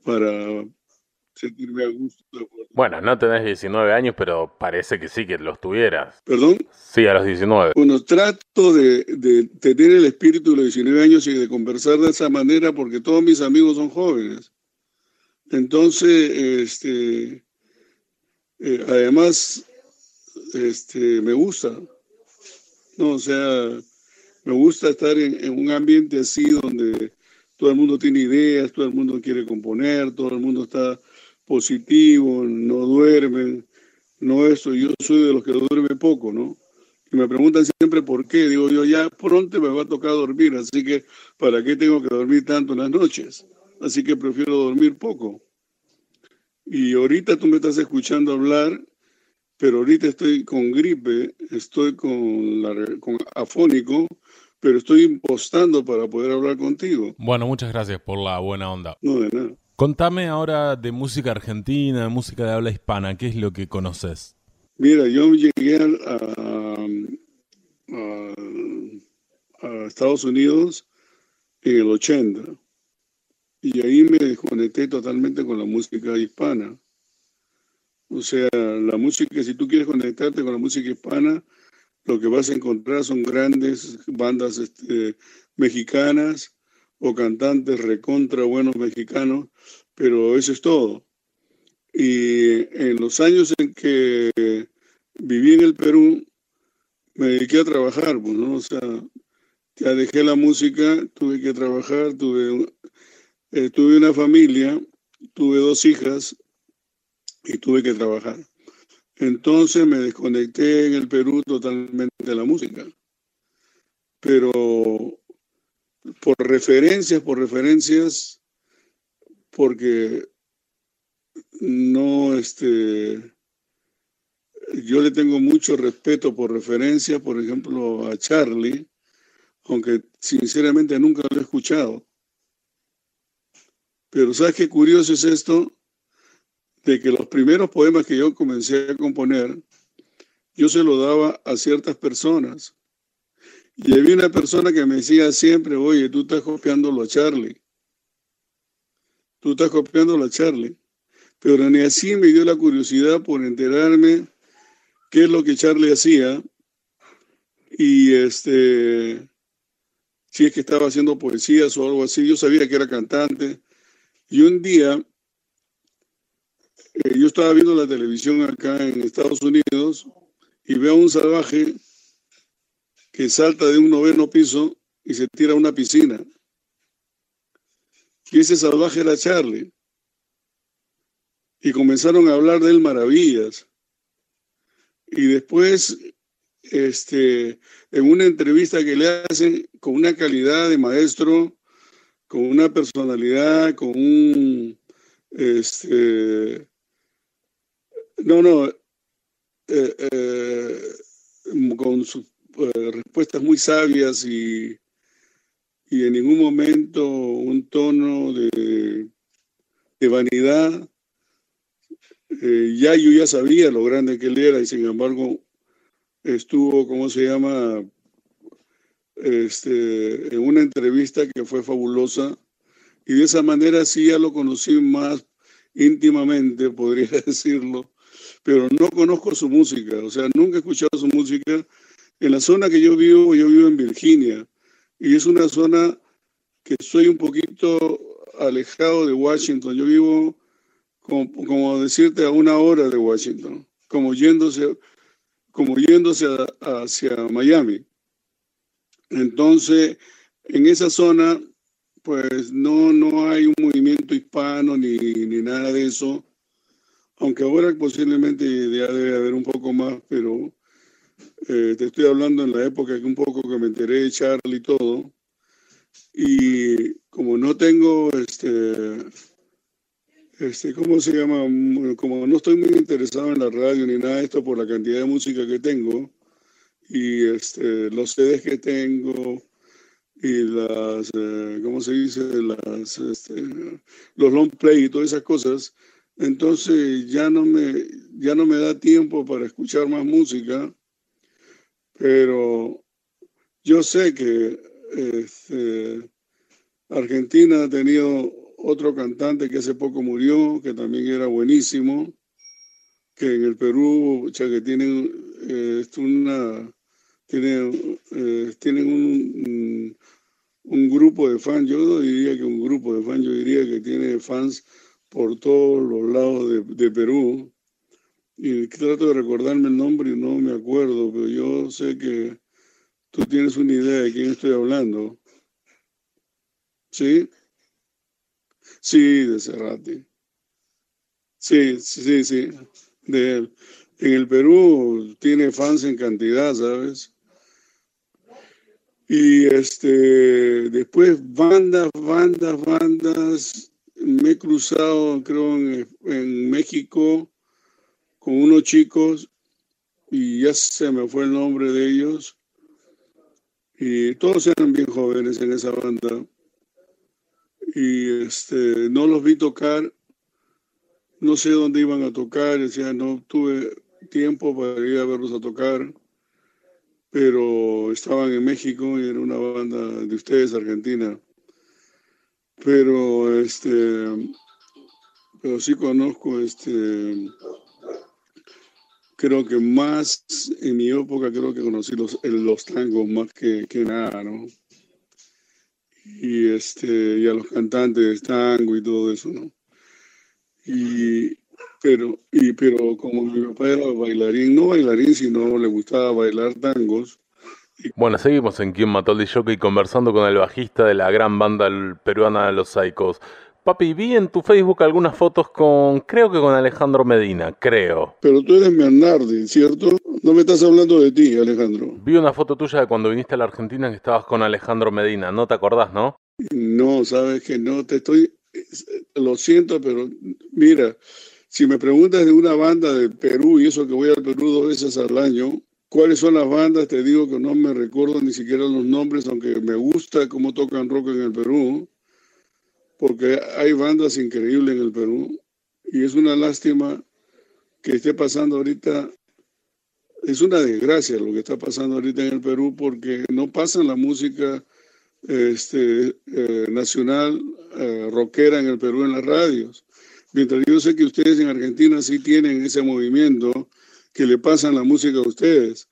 Para sentirme a gusto. Bueno, no tenés 19 años, pero parece que sí que los tuvieras. ¿Perdón? Sí, a los 19. Bueno, trato de, de, tener el espíritu de los 19 años y de conversar de esa manera porque todos mis amigos son jóvenes. Entonces, este, eh, además, este, me gusta. No, o sea, me gusta estar en, un ambiente así donde todo el mundo tiene ideas, todo el mundo quiere componer, todo el mundo está positivo, no duermen, no eso. Yo soy de los que duerme poco, ¿no? Y me preguntan siempre por qué. Digo yo, ya pronto me va a tocar dormir, así que ¿para qué tengo que dormir tanto en las noches? Así que prefiero dormir poco. Y ahorita tú me estás escuchando hablar, pero ahorita estoy con gripe, estoy con, la, con afónico, pero estoy impostando para poder hablar contigo. Bueno, muchas gracias por la buena onda. No, de nada. Contame ahora de música argentina, de música de habla hispana, ¿qué es lo que conoces? Mira, yo llegué a, a, Estados Unidos en el 80 y ahí me desconecté totalmente con la música hispana. O sea, la música, si tú quieres conectarte con la música hispana, lo que vas a encontrar son grandes bandas este, mexicanas o cantantes recontra buenos mexicanos, pero eso es todo. Y en los años en que viví en el Perú, me dediqué a trabajar, pues, ¿no? O sea, ya dejé la música, tuve que trabajar, tuve, eh, tuve una familia, tuve dos hijas y tuve que trabajar. Entonces me desconecté en el Perú totalmente de la música. Pero por referencias, por referencias, porque no, este, yo le tengo mucho respeto por referencia, por ejemplo, a Charlie, aunque sinceramente nunca lo he escuchado. Pero ¿sabes qué curioso es esto? De que los primeros poemas que yo comencé a componer, yo se lo daba a ciertas personas y había una persona que me decía siempre, oye, tú estás copiándolo a Charlie. Tú estás copiándolo a Charlie. Pero ni así me dio la curiosidad por enterarme qué es lo que Charlie hacía. Y este, si es que estaba haciendo poesías o algo así, yo sabía que era cantante. Y un día, eh, yo estaba viendo la televisión acá en Estados Unidos y veo a un salvaje que salta de un noveno piso y se tira a una piscina. Y ese salvaje era Charlie. y comenzaron a hablar de él maravillas. Y después, este, en una entrevista que le hacen con una calidad de maestro, con una personalidad, con un, este, no, no, eh, eh, con sus eh, respuestas muy sabias y, y, en ningún momento un tono de, de vanidad. ya yo ya sabía lo grande que él era y sin embargo estuvo, ¿cómo se llama? Este, en una entrevista que fue fabulosa y de esa manera sí ya lo conocí más íntimamente, podría decirlo, pero no conozco su música, o sea, nunca he escuchado su música. En la zona que yo vivo, yo vivo en Virginia, y es una zona que soy un poquito alejado de Washington. Yo vivo, como, como decirte, a una hora de Washington, como yéndose, como yéndose hacia Miami. Entonces, en esa zona, pues no, no hay un movimiento hispano ni, ni nada de eso aunque ahora posiblemente ya debe haber un poco más, pero eh, te estoy hablando en la época que un poco que me enteré de Charlie y todo, y como no tengo, este, este, ¿cómo se llama? Como no estoy muy interesado en la radio ni nada de esto por la cantidad de música que tengo, y este, los CDs que tengo, y las, eh, ¿cómo se dice? Las, este, los long play y todas esas cosas, entonces ya no me, ya no me da tiempo para escuchar más música, pero yo sé que este, Argentina ha tenido otro cantante que hace poco murió, que también era buenísimo, que en el Perú, ya que tienen eh, una eh, tienen un, un, grupo de fans, yo no diría que un grupo de fans, yo diría que tiene fans por todos los lados de, Perú. Y trato de recordarme el nombre y no me acuerdo, pero yo sé que tú tienes una idea de quién estoy hablando. ¿Sí? Sí, de Cerrati. Sí, sí, sí, de. En el Perú tiene fans en cantidad, ¿sabes? Y este, después bandas, bandas, bandas me he cruzado, creo, en, México con unos chicos y ya se me fue el nombre de ellos. Y todos eran bien jóvenes en esa banda. Y este, no los vi tocar. No sé dónde iban a tocar. Decía, no tuve tiempo para ir a verlos a tocar. Pero estaban en México y era una banda de ustedes, Argentina pero este pero sí conozco este creo que más en mi época creo que conocí los, los tangos más que, que nada no y este y a los cantantes de tango y todo eso no y pero y pero como mi papá era bailarín no bailarín sino le gustaba bailar tangos bueno, seguimos en Quien mató al y conversando con el bajista de la gran banda peruana de Los Saicos. Papi, vi en tu Facebook algunas fotos con, creo que con Alejandro Medina, creo. Pero tú eres Bernardi, ¿cierto? No me estás hablando de ti, Alejandro. Vi una foto tuya de cuando viniste a la Argentina que estabas con Alejandro Medina, ¿no te acordás, no? No, sabes que no, te estoy, lo siento, pero mira, si me preguntas de una banda de Perú y eso que voy al Perú dos veces al año, ¿Cuáles son las bandas? Te digo que no me recuerdo ni siquiera los nombres, aunque me gusta cómo tocan rock en el Perú, porque hay bandas increíbles en el Perú y es una lástima que esté pasando ahorita, es una desgracia lo que está pasando ahorita en el Perú porque no pasan la música este, eh, nacional eh, rockera en el Perú en las radios. Mientras yo sé que ustedes en Argentina sí tienen ese movimiento que le pasan la música a ustedes.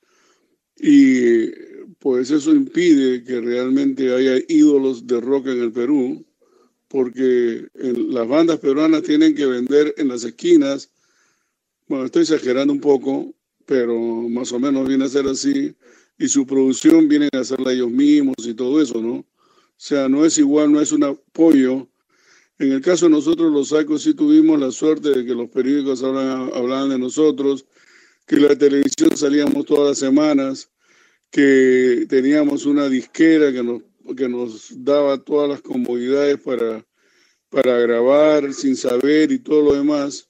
Y pues eso impide que realmente haya ídolos de rock en el Perú, porque las bandas peruanas tienen que vender en las esquinas, bueno, estoy exagerando un poco, pero más o menos viene a ser así, y su producción viene a hacerla ellos mismos y todo eso, ¿no? O sea, no es igual, no es un apoyo En el caso de nosotros, los sacos, sí tuvimos la suerte de que los periódicos hablaban, hablaban de nosotros, que la televisión salíamos todas las semanas, que teníamos una disquera que nos, que nos daba todas las comodidades para, para grabar sin saber y todo lo demás.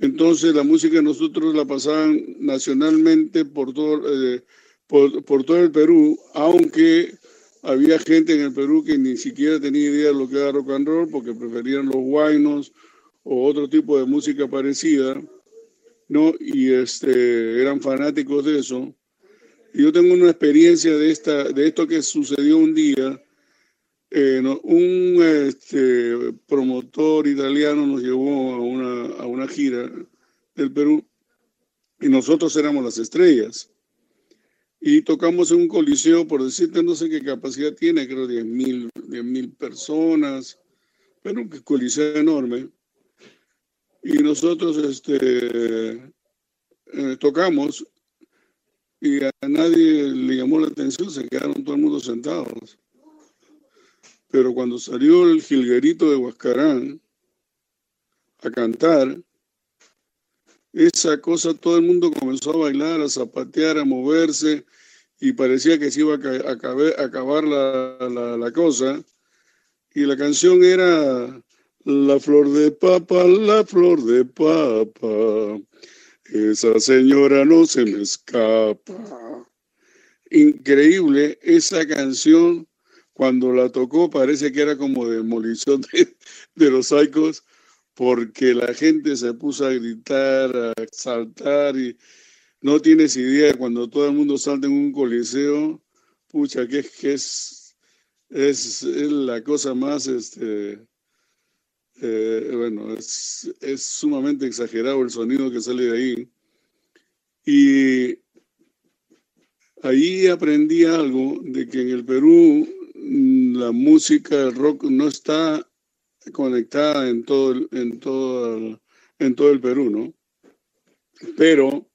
Entonces la música nosotros la pasaban nacionalmente por todo, eh, por, por todo el Perú, aunque había gente en el Perú que ni siquiera tenía idea de lo que era rock and roll porque preferían los guainos o otro tipo de música parecida, ¿no? Y este, eran fanáticos de eso. Yo tengo una experiencia de, esta, de esto que sucedió un día. Eh, no, un este, promotor italiano nos llevó a una, a una gira del Perú y nosotros éramos las estrellas y tocamos en un coliseo, por decirte, no sé qué capacidad tiene, creo 10 mil, mil personas, pero un coliseo enorme. Y nosotros este, eh, tocamos y a nadie le llamó la atención, se quedaron todo el mundo sentados. Pero cuando salió el jilguerito de Huascarán a cantar, esa cosa, todo el mundo comenzó a bailar, a zapatear, a moverse, y parecía que se iba a acabar, la, la, cosa. Y la canción era La flor de papa, la flor de papa, esa señora no se me escapa. Increíble esa canción, cuando la tocó parece que era como demolición de, los saicos, porque la gente se puso a gritar, a saltar y no tienes idea cuando todo el mundo salta en un coliseo, pucha, que, que es, es, la cosa más, este, eh, bueno, es, es sumamente exagerado el sonido que sale de ahí. Y ahí aprendí algo de que en el Perú mm, la música, el rock no está conectada en todo, en todo, en todo el Perú, ¿no? Pero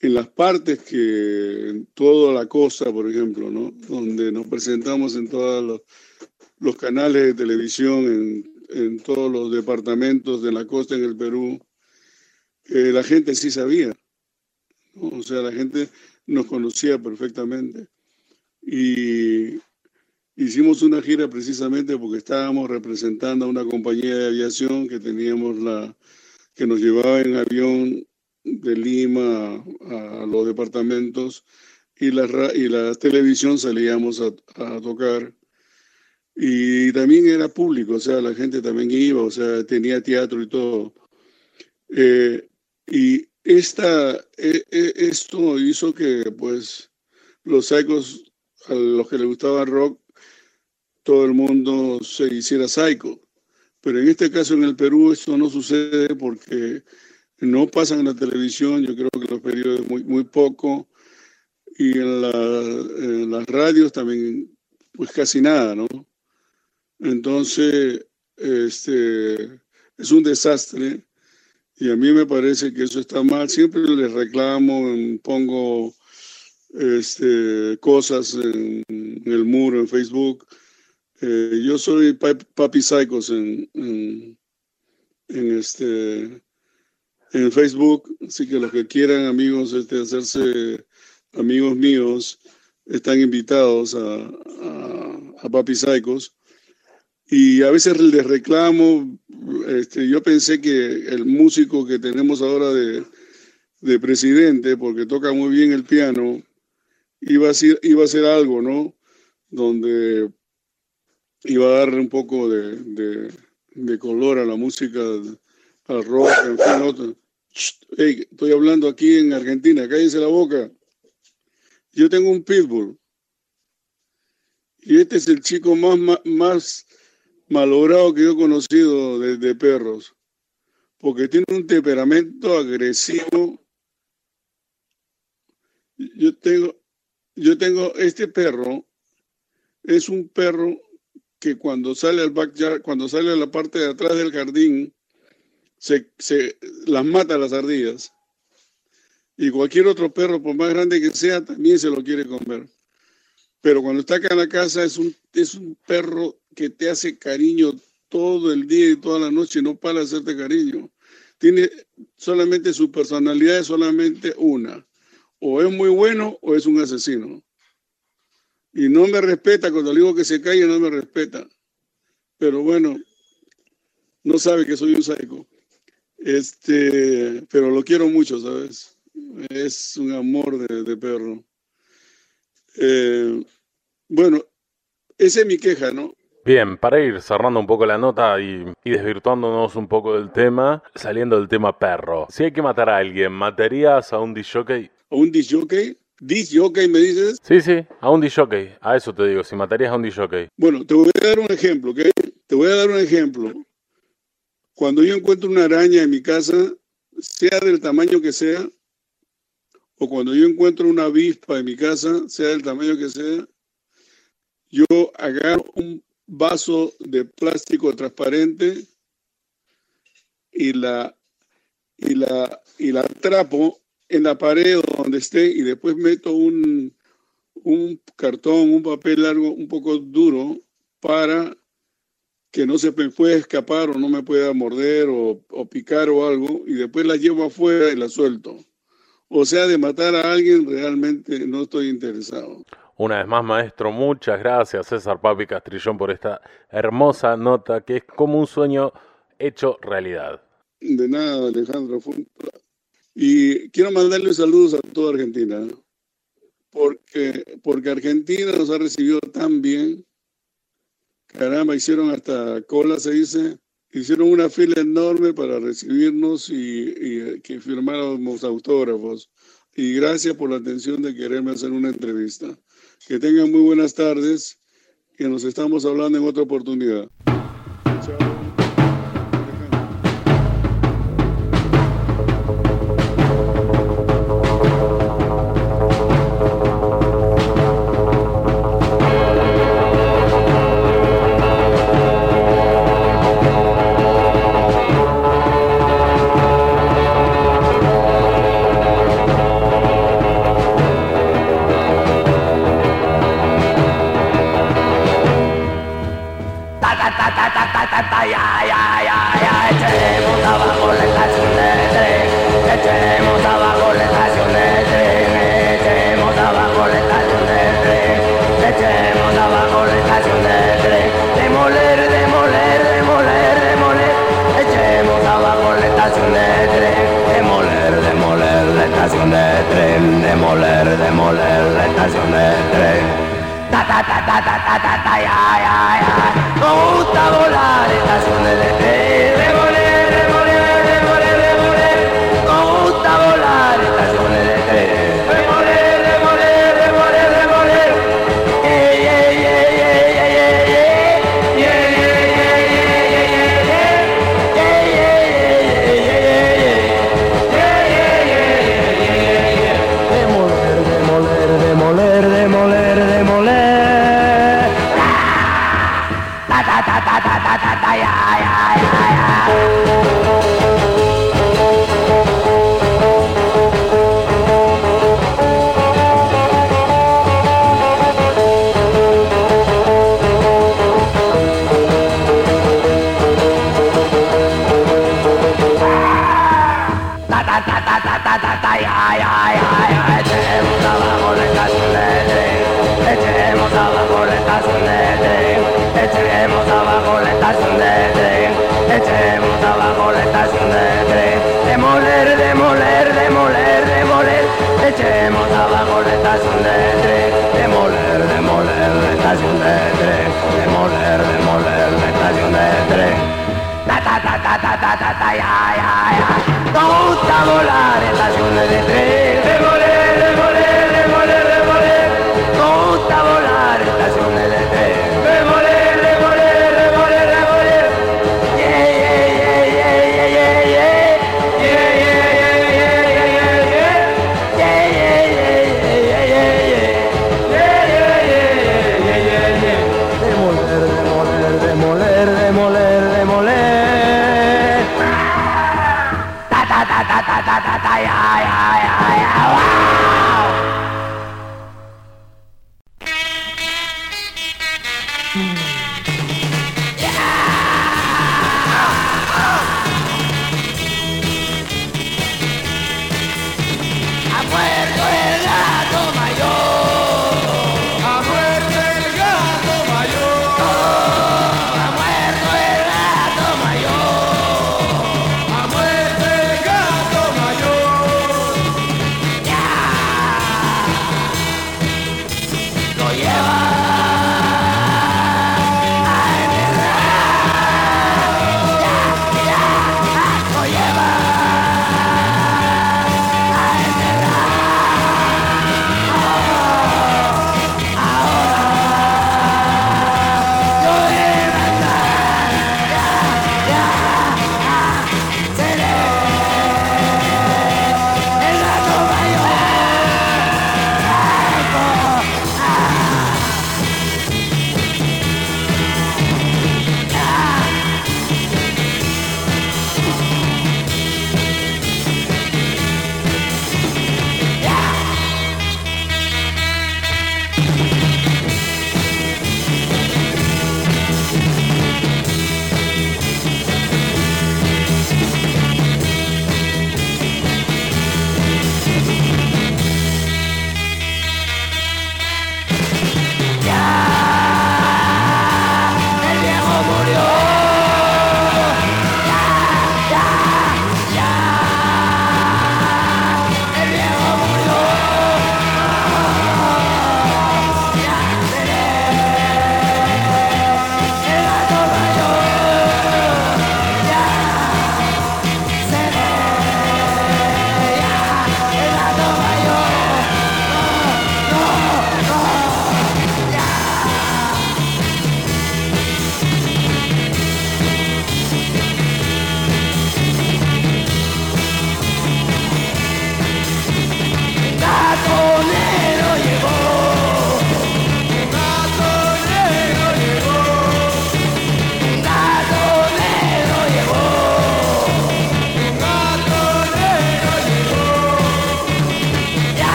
en las partes que toda la costa, por ejemplo, ¿no? donde nos presentamos en todos los, los canales de televisión, en, en, todos los departamentos de la costa en el Perú, eh, la gente sí sabía. ¿no? O sea, la gente nos conocía perfectamente. Y hicimos una gira precisamente porque estábamos representando a una compañía de aviación que teníamos la que nos llevaba en avión de Lima a, los departamentos y la, y la televisión salíamos a, tocar. Y también era público, o sea, la gente también iba, o sea, tenía teatro y todo. Eh, y esta, e, e, esto hizo que, pues, los psychos, a los que les gustaba rock, todo el mundo se hiciera psycho. Pero en este caso en el Perú esto no sucede porque no pasan en la televisión, yo creo que los periódicos muy, muy poco, y en, las radios también, pues casi nada, ¿no? Entonces, este, es un desastre y a mí me parece que eso está mal. Siempre les reclamo, pongo este, cosas en, el muro, en Facebook. Eh, yo soy Papi Psychos en, en, en este, en Facebook, así que los que quieran amigos este, hacerse amigos míos están invitados a, a, Papi Saicos. Y a veces les reclamo, este, yo pensé que el músico que tenemos ahora de, de presidente, porque toca muy bien el piano, iba a, ser, iba a hacer algo, ¿no? Donde iba a darle un poco de, de, color a la música al rock, en fin, estoy hablando aquí en Argentina, cállese la boca. Yo tengo un pitbull. Y este es el chico más, más malogrado que yo he conocido de, perros. Porque tiene un temperamento agresivo. Yo tengo, yo tengo este perro, es un perro que cuando sale al backyard, cuando sale a la parte de atrás del jardín, se, se las mata las ardillas. Y cualquier otro perro, por más grande que sea, también se lo quiere comer. Pero cuando está acá en la casa es un, es un perro que te hace cariño todo el día y toda la noche no para hacerte cariño. Tiene solamente su personalidad es solamente una. O es muy bueno o es un asesino. Y no me respeta, cuando le digo que se calle, no me respeta. Pero bueno, no sabe que soy un psycho. Este, pero lo quiero mucho, ¿sabes? Es un amor de, de perro. Eh, bueno, esa es mi queja, ¿no? Bien, para ir cerrando un poco la nota y, y, desvirtuándonos un poco del tema, saliendo del tema perro. Si hay que matar a alguien, ¿matarías a un disjockey? ¿A un disjockey? ¿Disjockey me dices? Sí, sí, a un disjockey. A eso te digo, si matarías a un disjockey. Bueno, te voy a dar un ejemplo, ¿ok? Te voy a dar un ejemplo. Cuando yo encuentro una araña en mi casa, sea del tamaño que sea, o cuando yo encuentro una avispa en mi casa, sea del tamaño que sea, yo agarro un vaso de plástico transparente y la, y la, y la atrapo en la pared donde esté y después meto un, un cartón, un papel largo, un poco duro para que no se pueda escapar o no me pueda morder o, o, picar o algo y después la llevo afuera y la suelto. O sea, de matar a alguien realmente no estoy interesado. Una vez más, maestro, muchas gracias, César Papi Castrillón, por esta hermosa nota que es como un sueño hecho realidad. De nada, Alejandro. Y quiero mandarle saludos a toda Argentina, porque, porque Argentina nos ha recibido tan bien. Caramba, hicieron hasta cola, se dice. Hicieron una fila enorme para recibirnos y, y que firmáramos autógrafos. Y gracias por la atención de quererme hacer una entrevista. Que tengan muy buenas tardes, que nos estamos hablando en otra oportunidad. Echemos abajo la estación de tren, echemos abajo la estación de tren. Demoler, demoler, demoler, demoler, echemos abajo la estación de tren. Demoler, demoler, la estación de tren. Demoler, demoler, la estación de tren. Ta ta ta ta ta ta ta ta ya ya ya. Nos gusta volar estaciones de tren. Demoler.